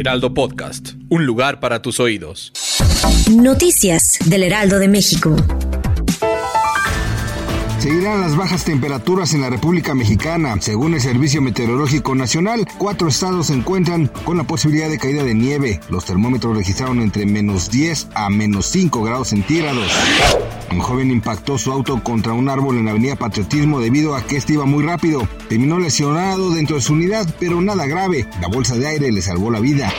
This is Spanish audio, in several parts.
Heraldo Podcast, un lugar para tus oídos. Noticias del Heraldo de México. Seguirán las bajas temperaturas en la República Mexicana. Según el Servicio Meteorológico Nacional, cuatro estados se encuentran con la posibilidad de caída de nieve. Los termómetros registraron entre menos 10 a menos 5 grados centígrados. Un joven impactó su auto contra un árbol en la avenida Patriotismo debido a que este iba muy rápido. Terminó lesionado dentro de su unidad, pero nada grave. La bolsa de aire le salvó la vida.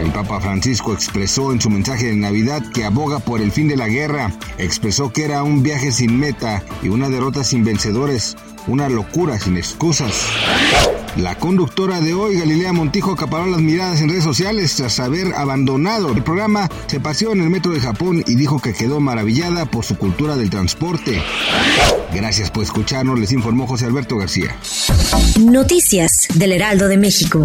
El Papa Francisco expresó en su mensaje de Navidad que aboga por el fin de la guerra. Expresó que era un viaje sin meta y una derrota sin vencedores, una locura sin excusas. La conductora de hoy, Galilea Montijo, acaparó las miradas en redes sociales tras haber abandonado el programa. Se paseó en el metro de Japón y dijo que quedó maravillada por su cultura del transporte. Gracias por escucharnos, les informó José Alberto García. Noticias del Heraldo de México.